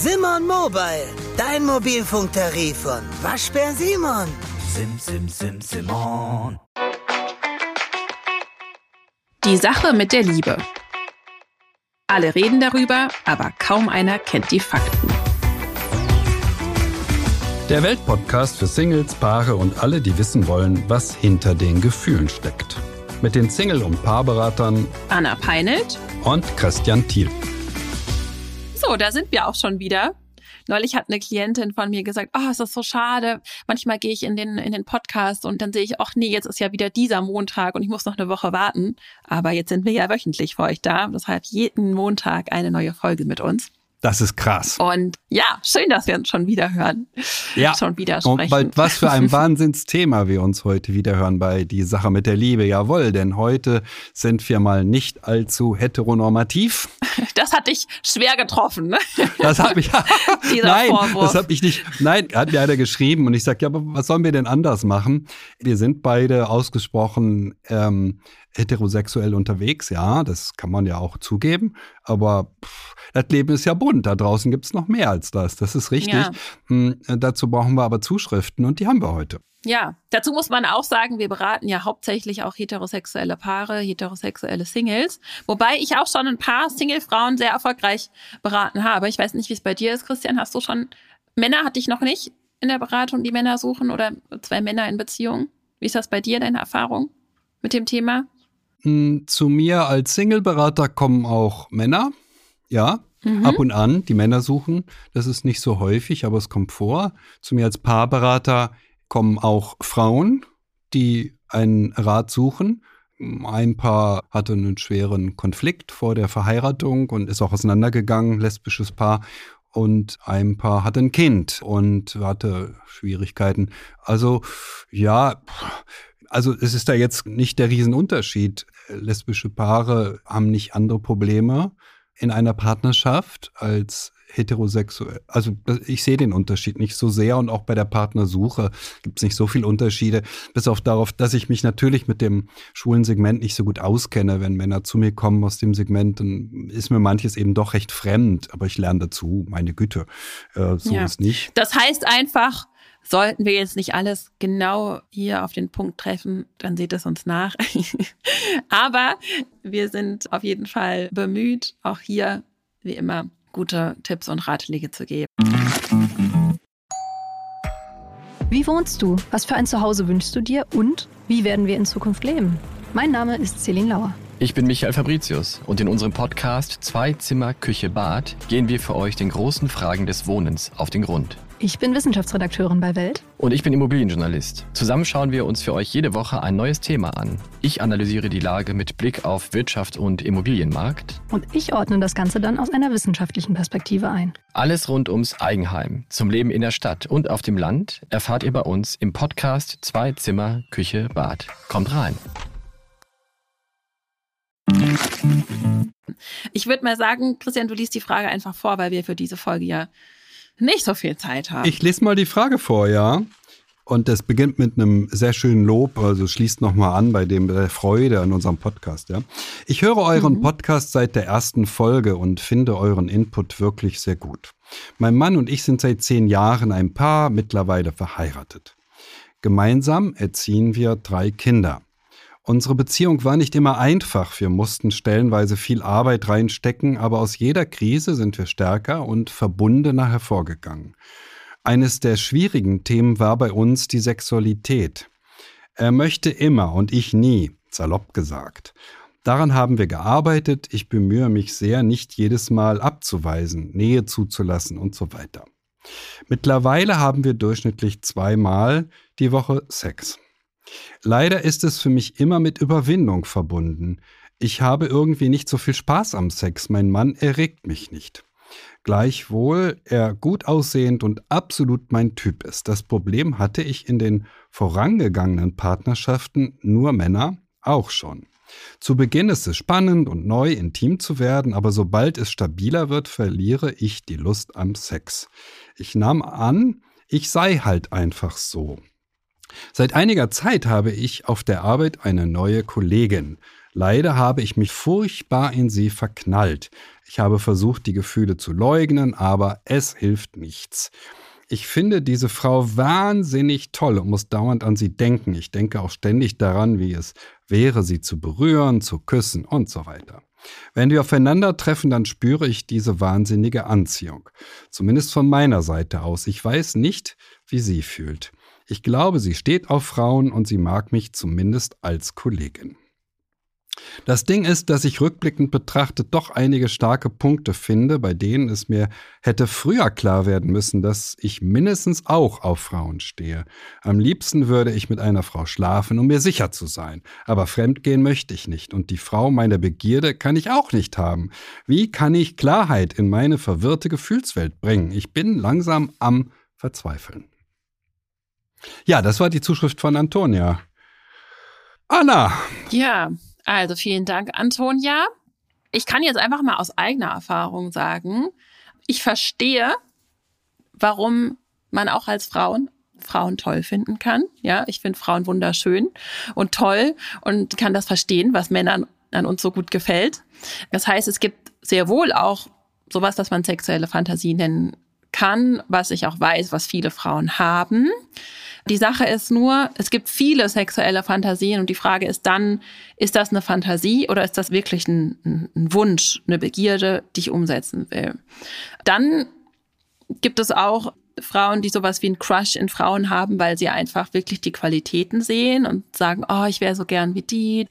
Simon Mobile, dein Mobilfunktarif von Waschbär Simon. Sim, sim, sim, Simon. Die Sache mit der Liebe. Alle reden darüber, aber kaum einer kennt die Fakten. Der Weltpodcast für Singles, Paare und alle, die wissen wollen, was hinter den Gefühlen steckt. Mit den Single- und Paarberatern Anna Peinelt. und Christian Thiel. So, da sind wir auch schon wieder. Neulich hat eine Klientin von mir gesagt, oh, es ist so schade. Manchmal gehe ich in den, in den Podcast und dann sehe ich, ach nee, jetzt ist ja wieder dieser Montag und ich muss noch eine Woche warten. Aber jetzt sind wir ja wöchentlich für euch da. Deshalb jeden Montag eine neue Folge mit uns. Das ist krass. Und ja, schön, dass wir uns schon wieder hören. Ja. Schon wieder Und sprechen. bald was für ein Wahnsinnsthema wir uns heute wieder hören bei Die Sache mit der Liebe. Jawohl, denn heute sind wir mal nicht allzu heteronormativ. Das hat dich schwer getroffen, ne? Das habe ich. Dieser Nein, Vorwurf. das habe ich nicht. Nein, hat mir einer geschrieben und ich sage, ja, aber was sollen wir denn anders machen? Wir sind beide ausgesprochen ähm, heterosexuell unterwegs, ja, das kann man ja auch zugeben. Aber pff, das Leben ist ja bunt. Da draußen gibt's noch mehr als das. Das ist richtig. Ja. Hm, dazu brauchen wir aber Zuschriften und die haben wir heute. Ja, dazu muss man auch sagen, wir beraten ja hauptsächlich auch heterosexuelle Paare, heterosexuelle Singles. Wobei ich auch schon ein paar Single-Frauen sehr erfolgreich beraten habe. Ich weiß nicht, wie es bei dir ist, Christian. Hast du schon Männer hatte ich noch nicht in der Beratung, die Männer suchen oder zwei Männer in Beziehung? Wie ist das bei dir, deine Erfahrung mit dem Thema? Zu mir als Singleberater kommen auch Männer. Ja, Mhm. ab und an, die Männer suchen. Das ist nicht so häufig, aber es kommt vor. Zu mir als Paarberater kommen auch Frauen, die einen Rat suchen. Ein Paar hatte einen schweren Konflikt vor der Verheiratung und ist auch auseinandergegangen, lesbisches Paar. Und ein Paar hatte ein Kind und hatte Schwierigkeiten. Also ja, also es ist da jetzt nicht der Riesenunterschied. Lesbische Paare haben nicht andere Probleme in einer Partnerschaft als heterosexuell. Also ich sehe den Unterschied nicht so sehr und auch bei der Partnersuche gibt es nicht so viele Unterschiede, bis auf darauf, dass ich mich natürlich mit dem schwulen Segment nicht so gut auskenne. Wenn Männer zu mir kommen aus dem Segment, dann ist mir manches eben doch recht fremd, aber ich lerne dazu, meine Güte, äh, so Ja. ist nicht. Das heißt einfach, sollten wir jetzt nicht alles genau hier auf den Punkt treffen, dann seht es uns nach. Aber wir sind auf jeden Fall bemüht, auch hier, wie immer, gute Tipps und Ratschläge zu geben. Wie wohnst du? Was für ein Zuhause wünschst du dir? Und wie werden wir in Zukunft leben? Mein Name ist Celine Lauer. Ich bin Michael Fabricius und in unserem Podcast Zwei Zimmer, Küche, Bad gehen wir für euch den großen Fragen des Wohnens auf den Grund. Ich bin Wissenschaftsredakteurin bei Welt. Und ich bin Immobilienjournalist. Zusammen schauen wir uns für euch jede Woche ein neues Thema an. Ich analysiere die Lage mit Blick auf Wirtschaft und Immobilienmarkt. Und ich ordne das Ganze dann aus einer wissenschaftlichen Perspektive ein. Alles rund ums Eigenheim, zum Leben in der Stadt und auf dem Land erfahrt ihr bei uns im Podcast Zwei Zimmer, Küche, Bad. Kommt rein. Ich würde mal sagen, Christian, du liest die Frage einfach vor, weil wir für diese Folge ja nicht so viel Zeit haben. Ich lese mal die Frage vor, ja. Und das beginnt mit einem sehr schönen Lob, also schließt nochmal an bei dem der Freude an unserem Podcast, ja. Ich höre euren Podcast seit der ersten Folge und finde euren Input wirklich sehr gut. Mein Mann und ich sind seit zehn Jahren ein Paar, mittlerweile verheiratet. Gemeinsam erziehen wir drei Kinder. Unsere Beziehung war nicht immer einfach. Wir mussten stellenweise viel Arbeit reinstecken, aber aus jeder Krise sind wir stärker und verbundener hervorgegangen. Eines der schwierigen Themen war bei uns die Sexualität. Er möchte immer und ich nie, salopp gesagt. Daran haben wir gearbeitet. Ich bemühe mich sehr, nicht jedes Mal abzuweisen, Nähe zuzulassen und so weiter. Mittlerweile haben wir durchschnittlich zweimal die Woche Sex. Leider ist es für mich immer mit Überwindung verbunden. Ich habe irgendwie nicht so viel Spaß am Sex. Mein Mann erregt mich nicht. Gleichwohl er gut aussehend und absolut mein Typ ist. Das Problem hatte ich in den vorangegangenen Partnerschaften nur Männer auch schon. Zu Beginn ist es spannend und neu, intim zu werden, aber sobald es stabiler wird, verliere ich die Lust am Sex. Ich nahm an, ich sei halt einfach so. Seit einiger Zeit habe ich auf der Arbeit eine neue Kollegin. Leider habe ich mich furchtbar in sie verknallt. Ich habe versucht, die Gefühle zu leugnen, aber es hilft nichts. Ich finde diese Frau wahnsinnig toll und muss dauernd an sie denken. Ich denke auch ständig daran, wie es wäre, sie zu berühren, zu küssen und so weiter. Wenn wir aufeinandertreffen, dann spüre ich diese wahnsinnige Anziehung. Zumindest von meiner Seite aus. Ich weiß nicht, wie sie fühlt. Ich glaube, sie steht auf Frauen und sie mag mich zumindest als Kollegin. Das Ding ist, dass ich rückblickend betrachtet doch einige starke Punkte finde, bei denen es mir hätte früher klar werden müssen, dass ich mindestens auch auf Frauen stehe. Am liebsten würde ich mit einer Frau schlafen, um mir sicher zu sein. Aber fremdgehen möchte ich nicht und die Frau meiner Begierde kann ich auch nicht haben. Wie kann ich Klarheit in meine verwirrte Gefühlswelt bringen? Ich bin langsam am Verzweifeln. Ja, das war die Zuschrift von Antonia. Anna. Ja, also vielen Dank, Antonia. Ich kann jetzt einfach mal aus eigener Erfahrung sagen, ich verstehe, warum man auch als Frauen Frauen toll finden kann. Ja, ich finde Frauen wunderschön und toll und kann das verstehen, was Männern an uns so gut gefällt. Das heißt, es gibt sehr wohl auch sowas, das man sexuelle Fantasie nennen kann, was ich auch weiß, was viele Frauen haben. Die Sache ist nur, es gibt viele sexuelle Fantasien und die Frage ist dann, ist das eine Fantasie oder ist das wirklich ein, ein Wunsch, eine Begierde, die ich umsetzen will? Dann gibt es auch Frauen, die sowas wie einen Crush in Frauen haben, weil sie einfach wirklich die Qualitäten sehen und sagen, oh, ich wäre so gern wie die.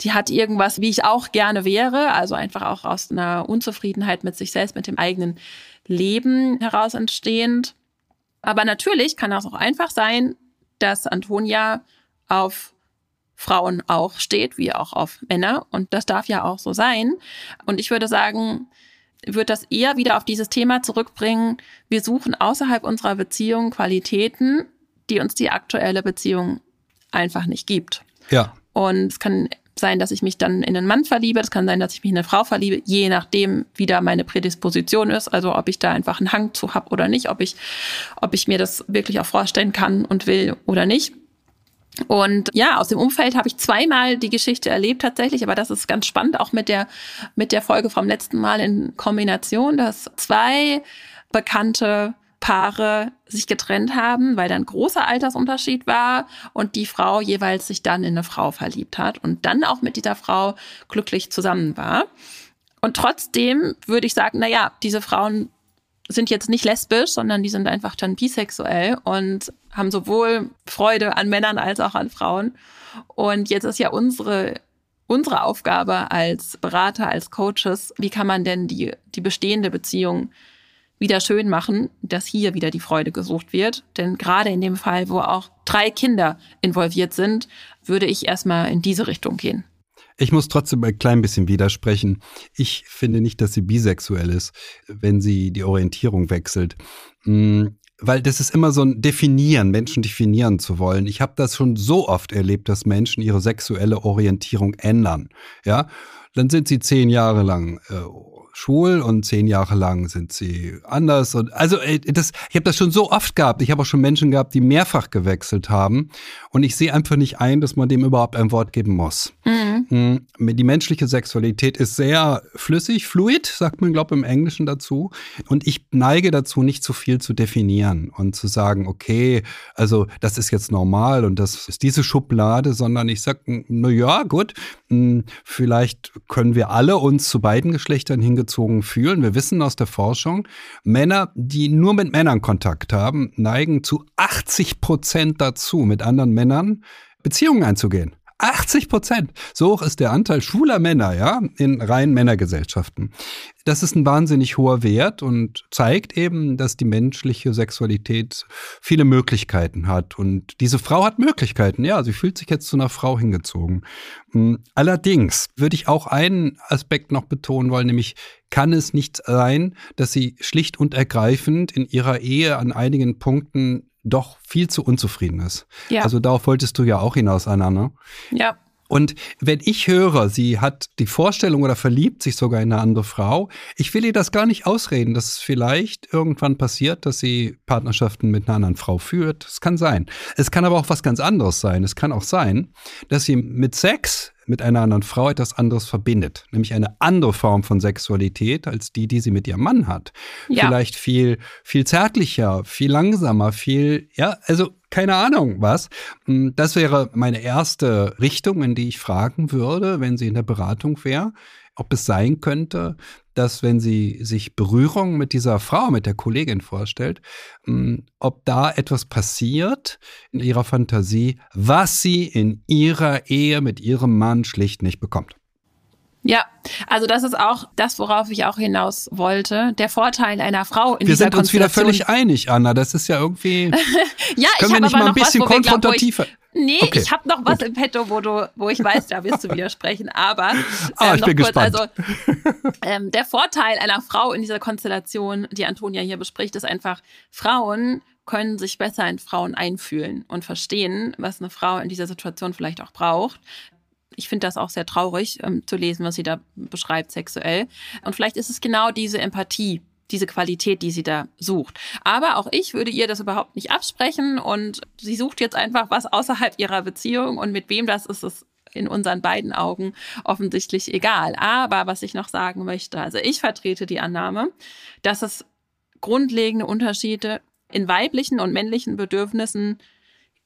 Die hat irgendwas, wie ich auch gerne wäre. Also einfach auch aus einer Unzufriedenheit mit sich selbst, mit dem eigenen Leben heraus entstehend. Aber natürlich kann das auch einfach sein, dass Antonia auf Frauen auch steht, wie auch auf Männer. Und das darf ja auch so sein. Und ich würde sagen, würde das eher wieder auf dieses Thema zurückbringen. Wir suchen außerhalb unserer Beziehung Qualitäten, die uns die aktuelle Beziehung einfach nicht gibt. Ja. Und es kann sein, dass ich mich dann in einen Mann verliebe. Es kann sein, dass ich mich in eine Frau verliebe, je nachdem, wie da meine Prädisposition ist. Also ob ich da einfach einen Hang zu habe oder nicht, ob ich, ob ich mir das wirklich auch vorstellen kann und will oder nicht. Und ja, aus dem Umfeld habe ich zweimal die Geschichte erlebt tatsächlich, aber das ist ganz spannend, auch mit der, mit der Folge vom letzten Mal in Kombination, dass zwei bekannte Paare sich getrennt haben, weil da ein großer Altersunterschied war und die Frau jeweils sich dann in eine Frau verliebt hat und dann auch mit dieser Frau glücklich zusammen war. Und trotzdem würde ich sagen, na ja, diese Frauen sind jetzt nicht lesbisch, sondern die sind einfach dann bisexuell und haben sowohl Freude an Männern als auch an Frauen. Und jetzt ist ja unsere unsere Aufgabe als Berater, als Coaches, wie kann man denn die, die bestehende Beziehung wieder schön machen, dass hier wieder die Freude gesucht wird. Denn gerade in dem Fall, wo auch drei Kinder involviert sind, würde ich erstmal in diese Richtung gehen. Ich muss trotzdem ein klein bisschen widersprechen. Ich finde nicht, dass sie bisexuell ist, wenn sie die Orientierung wechselt. Hm, weil das ist immer so ein Definieren, Menschen definieren zu wollen. Ich habe das schon so oft erlebt, dass Menschen ihre sexuelle Orientierung ändern. Ja, dann sind sie zehn Jahre lang äh, schwul und zehn Jahre lang sind sie anders. Und also das, ich habe das schon so oft gehabt. Ich habe auch schon Menschen gehabt, die mehrfach gewechselt haben. Und ich sehe einfach nicht ein, dass man dem überhaupt ein Wort geben muss. Mhm. Hm, die menschliche Sexualität ist sehr flüssig, fluid, sagt man, glaube ich, im Englischen dazu. Und ich neige dazu, nicht zu viel zu definieren und zu sagen, okay, also das ist jetzt normal und das ist diese Schublade, sondern ich sage, na ja, gut, hm, vielleicht können wir alle uns zu beiden Geschlechtern hingezogen fühlen. Wir wissen aus der Forschung, Männer, die nur mit Männern Kontakt haben, neigen zu 80 Prozent dazu, mit anderen Männern Beziehungen einzugehen. 80 Prozent. So hoch ist der Anteil schwuler Männer, ja, in reinen Männergesellschaften. Das ist ein wahnsinnig hoher Wert und zeigt eben, dass die menschliche Sexualität viele Möglichkeiten hat. Und diese Frau hat Möglichkeiten, ja, sie fühlt sich jetzt zu einer Frau hingezogen. Hm, allerdings würde ich auch einen Aspekt noch betonen wollen, nämlich kann es nicht sein, dass sie schlicht und ergreifend in ihrer Ehe an einigen Punkten doch viel zu unzufrieden ist. Ja. Also darauf wolltest du ja auch hinaus, Anna, ne? Ja. Und wenn ich höre, sie hat die Vorstellung oder verliebt sich sogar in eine andere Frau, ich will ihr das gar nicht ausreden, dass es vielleicht irgendwann passiert, dass sie Partnerschaften mit einer anderen Frau führt. Es kann sein. Es kann aber auch was ganz anderes sein. Es kann auch sein, dass sie mit Sex mit einer anderen Frau etwas anderes verbindet, nämlich eine andere Form von Sexualität als die, die sie mit ihrem Mann hat. Ja. Vielleicht viel, viel zärtlicher, viel langsamer, viel, ja, also keine Ahnung was. Hm, das wäre meine erste Richtung, in die ich fragen würde, wenn sie in der Beratung wäre, ob es sein könnte, dass wenn sie sich Berührung mit dieser Frau, mit der Kollegin vorstellt, hm, ob da etwas passiert in ihrer Fantasie, was sie in ihrer Ehe mit ihrem Mann schlicht nicht bekommt. Ja, also das ist auch das, worauf ich auch hinaus wollte. Der Vorteil einer Frau in wir dieser Wir sind uns wieder völlig einig, Anna. Das ist ja irgendwie. ja, können ich wir nicht mal ein bisschen was, konfrontativer. Nee, okay. ich habe noch was Gut. im Petto, wo du, wo ich weiß, da wirst du widersprechen. Aber ähm, ah, ich bin kurz, gespannt. Also, ähm, der Vorteil einer Frau in dieser Konstellation, die Antonia hier bespricht, ist einfach, Frauen können sich besser in Frauen einfühlen und verstehen, was eine Frau in dieser Situation vielleicht auch braucht. Ich finde das auch sehr traurig ähm, zu lesen, was sie da beschreibt sexuell. Und vielleicht ist es genau diese Empathie, diese Qualität, die sie da sucht. Aber auch ich würde ihr das überhaupt nicht absprechen und sie sucht jetzt einfach was außerhalb ihrer Beziehung und mit wem das ist, ist in unseren beiden Augen offensichtlich egal. Aber was ich noch sagen möchte, also ich vertrete die Annahme, dass es grundlegende Unterschiede in weiblichen und männlichen Bedürfnissen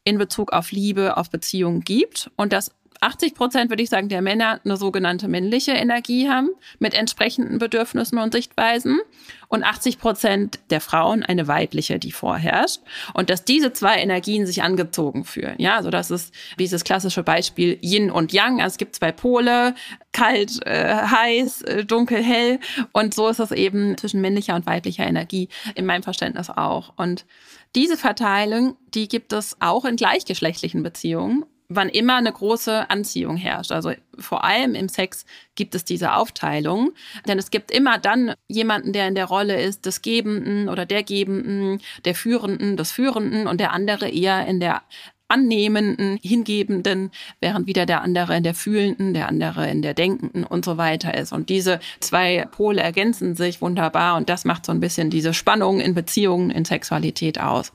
in Bezug auf Liebe, auf Beziehungen gibt und dass 80 Prozent, würde ich sagen, der Männer eine sogenannte männliche Energie haben mit entsprechenden Bedürfnissen und Sichtweisen und 80 Prozent der Frauen eine weibliche, die vorherrscht. Und dass diese zwei Energien sich angezogen fühlen. Ja, also das ist dieses klassische Beispiel Yin und Yang. Also es gibt zwei Pole, kalt, äh, heiß, äh, dunkel, hell. Und so ist es eben zwischen männlicher und weiblicher Energie in meinem Verständnis auch. Und diese Verteilung, die gibt es auch in gleichgeschlechtlichen Beziehungen wann immer eine große Anziehung herrscht. Also vor allem im Sex gibt es diese Aufteilung, denn es gibt immer dann jemanden, der in der Rolle ist des Gebenden oder der Gebenden, der Führenden, des Führenden und der andere eher in der annehmenden, hingebenden, während wieder der andere in der fühlenden, der andere in der denkenden und so weiter ist. Und diese zwei Pole ergänzen sich wunderbar und das macht so ein bisschen diese Spannung in Beziehungen, in Sexualität aus.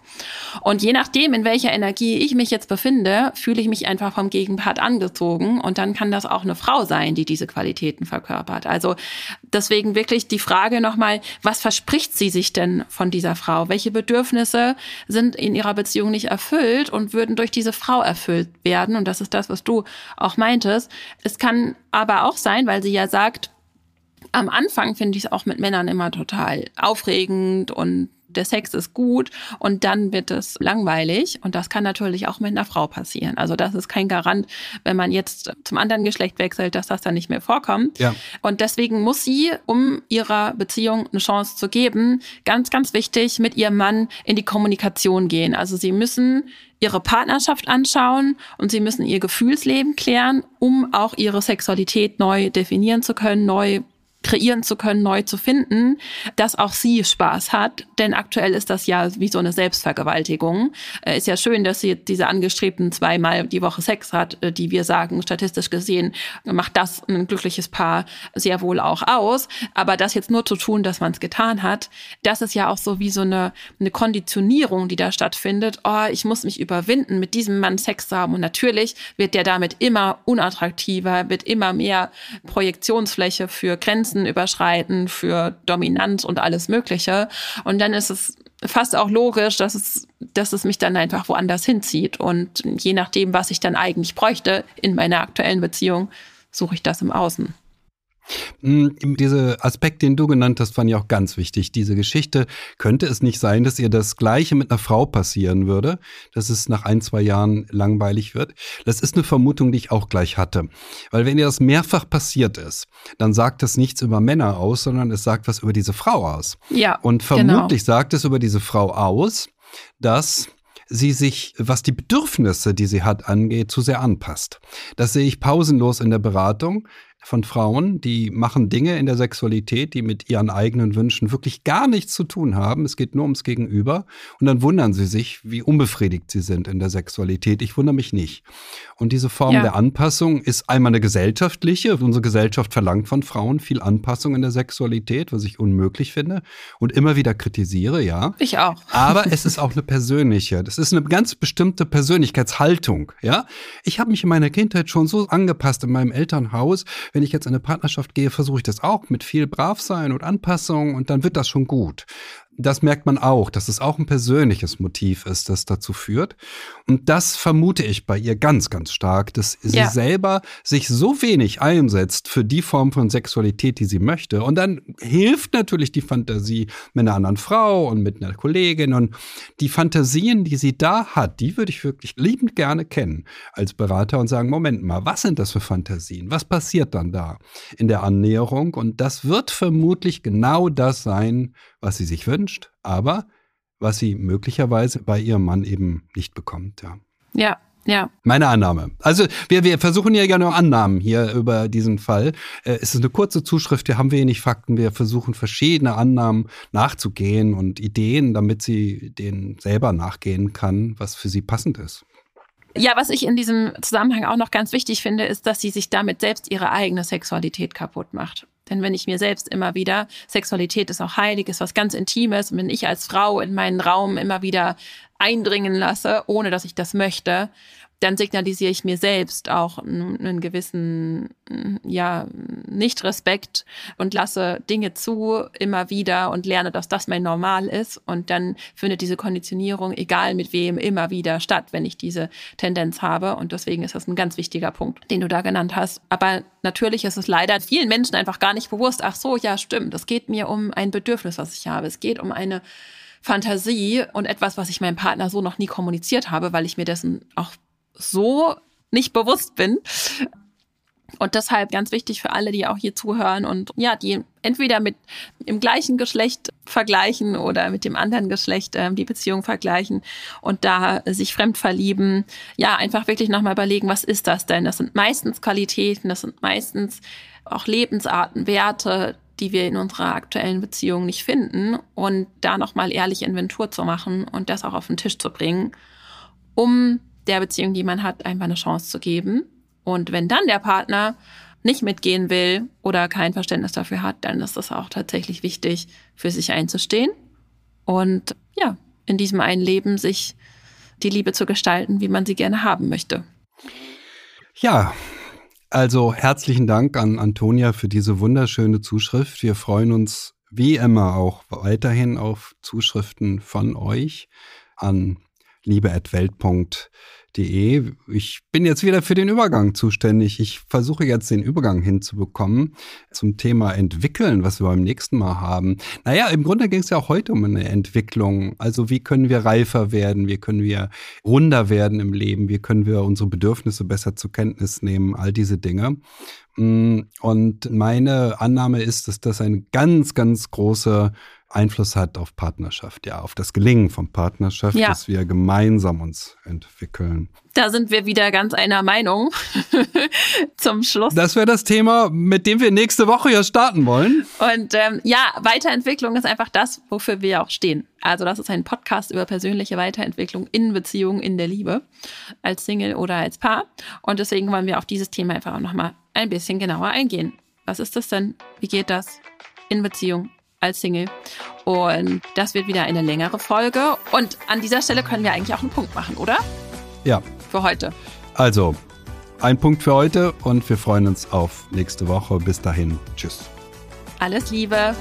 Und je nachdem, in welcher Energie ich mich jetzt befinde, fühle ich mich einfach vom Gegenpart angezogen und dann kann das auch eine Frau sein, die diese Qualitäten verkörpert. Also deswegen wirklich die Frage nochmal, was verspricht sie sich denn von dieser Frau? Welche Bedürfnisse sind in ihrer Beziehung nicht erfüllt und würden durch diese Frau erfüllt werden. Und das ist das, was du auch meintest. Es kann aber auch sein, weil sie ja sagt, am Anfang finde ich es auch mit Männern immer total aufregend und der Sex ist gut und dann wird es langweilig und das kann natürlich auch mit einer Frau passieren. Also das ist kein Garant, wenn man jetzt zum anderen Geschlecht wechselt, dass das dann nicht mehr vorkommt. Ja. Und deswegen muss sie, um ihrer Beziehung eine Chance zu geben, ganz, ganz wichtig, mit ihrem Mann in die Kommunikation gehen. Also sie müssen ihre Partnerschaft anschauen und sie müssen ihr Gefühlsleben klären, um auch ihre Sexualität neu definieren zu können, neu kreieren zu können, neu zu finden, dass auch sie Spaß hat. Denn aktuell ist das ja wie so eine Selbstvergewaltigung. Äh, ist ja schön, dass sie diese angestrebten zweimal die Woche Sex hat, äh, die wir sagen, statistisch gesehen, macht das ein glückliches Paar sehr wohl auch aus. Aber das jetzt nur zu tun, dass man es getan hat, das ist ja auch so wie so eine, eine Konditionierung, die da stattfindet. Oh, ich muss mich überwinden, mit diesem Mann Sex zu haben. Und natürlich wird der damit immer unattraktiver, wird immer mehr Projektionsfläche für Grenzen Grenzen überschreiten, für Dominanz und alles Mögliche. Und dann ist es fast auch logisch, dass es, dass es mich dann einfach woanders hinzieht. Und je nachdem, was ich dann eigentlich bräuchte in meiner aktuellen Beziehung, suche ich das im Außen. Hm, Diese Aspekt, den du genannt hast, fand ich auch ganz wichtig. Diese Geschichte, könnte es nicht sein, dass ihr das Gleiche mit einer Frau passieren würde, dass es nach ein, zwei Jahren langweilig wird? Das ist eine Vermutung, die ich auch gleich hatte. Weil wenn ihr das mehrfach passiert ist, dann sagt das nichts über Männer aus, sondern es sagt was über diese Frau aus. Ja. Und vermutlich genau. sagt es über diese Frau aus, dass sie sich, was die Bedürfnisse, die sie hat, angeht, zu sehr anpasst. Das sehe ich pausenlos in der Beratung von Frauen, die machen Dinge in der Sexualität, die mit ihren eigenen Wünschen wirklich gar nichts zu tun haben. Es geht nur ums Gegenüber. Und dann wundern sie sich, wie unbefriedigt sie sind in der Sexualität. Ich wundere mich nicht. Und diese Form ja. der Anpassung ist einmal eine gesellschaftliche. Unsere Gesellschaft verlangt von Frauen viel Anpassung in der Sexualität, was ich unmöglich finde und immer wieder kritisiere, ja. Ich auch. Aber es ist auch eine persönliche. Das ist eine ganz bestimmte Persönlichkeitshaltung, ja. Ich habe mich in meiner Kindheit schon so angepasst in meinem Elternhaus, wenn ich jetzt in eine Partnerschaft gehe, versuche ich das auch mit viel Bravsein und Anpassung und dann wird das schon gut das merkt man auch, dass es auch ein persönliches Motiv ist, das dazu führt. Und das vermute ich bei ihr ganz, ganz stark, dass sie ja. selber sich so wenig einsetzt für die Form von Sexualität, die sie möchte. Und dann hilft natürlich die Fantasie mit einer anderen Frau und mit einer Kollegin. Und die Fantasien, die sie da hat, die würde ich wirklich liebend gerne kennen als Berater und sagen, Moment mal, was sind das für Fantasien? Was passiert dann da in der Annäherung? Und das wird vermutlich genau das sein, was sie sich wünscht, aber was sie möglicherweise bei ihrem Mann eben nicht bekommt. Ja. Ja, ja. Meine Annahme. Also wir, wir versuchen ja gerne Annahmen hier über diesen Fall. Äh, es ist eine kurze Zuschrift, wir haben wenig Fakten. Wir versuchen verschiedene Annahmen nachzugehen und Ideen, damit sie denen selber nachgehen kann, was für sie passend ist. Ja, was ich in diesem Zusammenhang auch noch ganz wichtig finde, ist, dass sie sich damit selbst ihre eigene Sexualität kaputt macht. Denn wenn ich mir selbst immer wieder, Sexualität ist auch heilig, ist was ganz Intimes, und wenn ich als Frau in meinen Raum immer wieder eindringen lasse, ohne dass ich das möchte, dann signalisiere ich mir selbst auch einen gewissen, ja, Nicht-Respekt und lasse Dinge zu immer wieder und lerne, dass das mein Normal ist. Und dann findet diese Konditionierung, egal mit wem, immer wieder statt, wenn ich diese Tendenz habe. Und deswegen ist das ein ganz wichtiger Punkt, den du da genannt hast. Aber natürlich ist es leider vielen Menschen einfach gar nicht bewusst, ach so, ja, stimmt, es geht mir um ein Bedürfnis, was ich habe. Es geht um eine Fantasie und etwas, was ich meinem Partner so noch nie kommuniziert habe, weil ich mir dessen auch so nicht bewusst bin. Und deshalb ganz wichtig für alle, die auch hier zuhören und ja, die entweder mit im gleichen Geschlecht vergleichen oder mit dem anderen Geschlecht äh, die Beziehung vergleichen und da sich fremd verlieben. Ja, einfach wirklich nochmal überlegen, was ist das denn? Das sind meistens Qualitäten, das sind meistens auch Lebensarten, Werte, die wir in unserer aktuellen Beziehung nicht finden und da nochmal ehrlich Inventur zu machen und das auch auf den Tisch zu bringen, um der Beziehung, die man hat, einfach eine Chance zu geben. Und wenn dann der Partner nicht mitgehen will oder kein Verständnis dafür hat, dann ist es auch tatsächlich wichtig, für sich einzustehen und ja, in diesem einen Leben sich die Liebe zu gestalten, wie man sie gerne haben möchte. Ja, also herzlichen Dank an Antonia für diese wunderschöne Zuschrift. Wir freuen uns wie immer auch weiterhin auf Zuschriften von euch an liebe.welt.de. Ich bin jetzt wieder für den Übergang zuständig. Ich versuche jetzt den Übergang hinzubekommen zum Thema entwickeln, was wir beim nächsten Mal haben. Naja, im Grunde ging es ja auch heute um eine Entwicklung. Also wie können wir reifer werden? Wie können wir runder werden im Leben? Wie können wir unsere Bedürfnisse besser zur Kenntnis nehmen? All diese Dinge. Mm, und meine Annahme ist, dass das eine ganz, ganz große Einfluss hat auf Partnerschaft, ja, auf das Gelingen von Partnerschaft, ja. dass wir gemeinsam uns entwickeln. Da sind wir wieder ganz einer Meinung zum Schluss. Das wäre das Thema, mit dem wir nächste Woche ja starten wollen. Und ähm, ja, Weiterentwicklung ist einfach das, wofür wir auch stehen. Also das ist ein Podcast über persönliche Weiterentwicklung in Beziehungen, in der Liebe, als Single oder als Paar. Und deswegen wollen wir auf dieses Thema einfach auch nochmal ein bisschen genauer eingehen. Was ist das denn? Wie geht das in Beziehung als Single. Und das wird wieder eine längere Folge. Und an dieser Stelle können wir eigentlich auch einen Punkt machen, oder? Ja. Für heute. Also, ein Punkt für heute und wir freuen uns auf nächste Woche. Bis dahin. Tschüss. Alles Liebe.